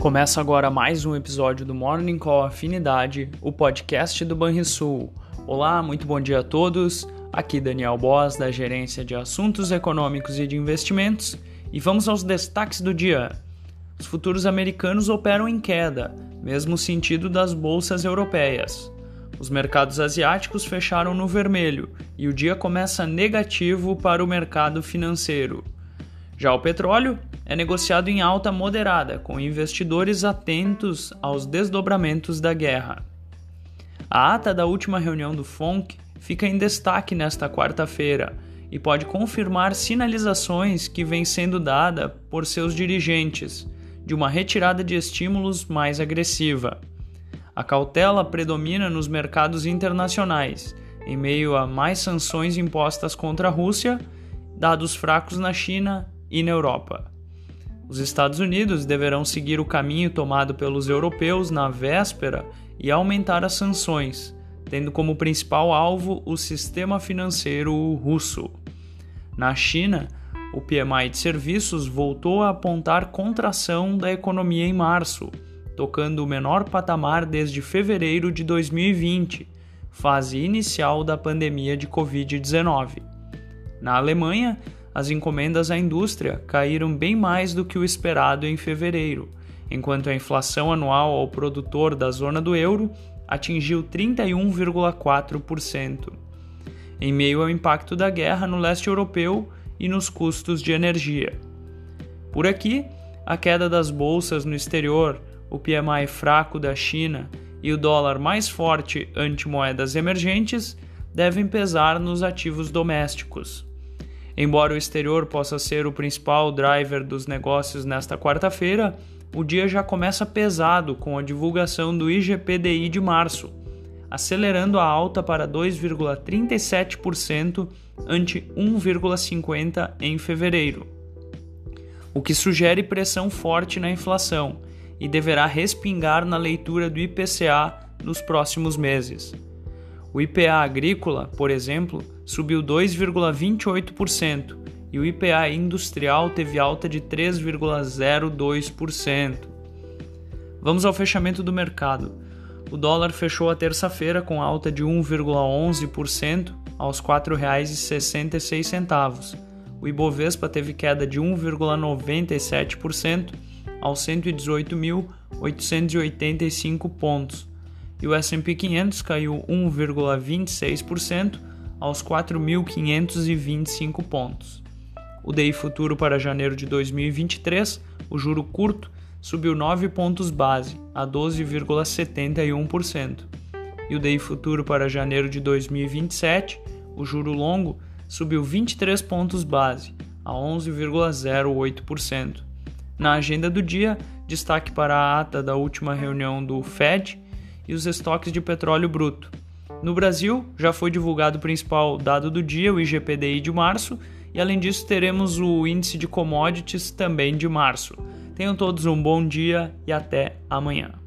Começa agora mais um episódio do Morning Call Afinidade, o podcast do Banrisul. Olá, muito bom dia a todos. Aqui Daniel Boas, da Gerência de Assuntos Econômicos e de Investimentos, e vamos aos destaques do dia. Os futuros americanos operam em queda, mesmo sentido das bolsas europeias. Os mercados asiáticos fecharam no vermelho e o dia começa negativo para o mercado financeiro. Já o petróleo é negociado em alta moderada, com investidores atentos aos desdobramentos da guerra. A ata da última reunião do FONC fica em destaque nesta quarta-feira e pode confirmar sinalizações que vêm sendo dada por seus dirigentes de uma retirada de estímulos mais agressiva. A cautela predomina nos mercados internacionais, em meio a mais sanções impostas contra a Rússia, dados fracos na China e na Europa. Os Estados Unidos deverão seguir o caminho tomado pelos europeus na véspera e aumentar as sanções, tendo como principal alvo o sistema financeiro russo. Na China, o PMI de serviços voltou a apontar contração da economia em março, tocando o menor patamar desde fevereiro de 2020, fase inicial da pandemia de Covid-19. Na Alemanha, as encomendas à indústria caíram bem mais do que o esperado em fevereiro, enquanto a inflação anual ao produtor da zona do euro atingiu 31,4%. Em meio ao impacto da guerra no leste europeu e nos custos de energia. Por aqui, a queda das bolsas no exterior, o PMI fraco da China e o dólar mais forte ante moedas emergentes devem pesar nos ativos domésticos. Embora o exterior possa ser o principal driver dos negócios nesta quarta-feira, o dia já começa pesado com a divulgação do IGPDI de março, acelerando a alta para 2,37% ante 1,50% em fevereiro, o que sugere pressão forte na inflação e deverá respingar na leitura do IPCA nos próximos meses. O IPA agrícola, por exemplo, subiu 2,28% e o IPA industrial teve alta de 3,02%. Vamos ao fechamento do mercado. O dólar fechou a terça-feira com alta de 1,11% aos R$ 4,66. O Ibovespa teve queda de 1,97% aos 118.885 pontos e o S&P 500 caiu 1,26% aos 4.525 pontos. O DI futuro para janeiro de 2023, o juro curto, subiu 9 pontos base a 12,71%. E o DI futuro para janeiro de 2027, o juro longo, subiu 23 pontos base a 11,08%. Na agenda do dia, destaque para a ata da última reunião do Fed e os estoques de petróleo bruto. No Brasil, já foi divulgado o principal dado do dia, o IGPDI de março, e além disso teremos o índice de commodities também de março. Tenham todos um bom dia e até amanhã.